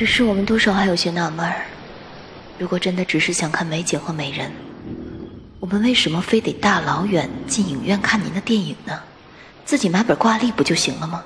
只是我们多少还有些纳闷如果真的只是想看美景或美人我们为什么非得大老远进影院看您的电影呢？自己买本挂历不就行了吗？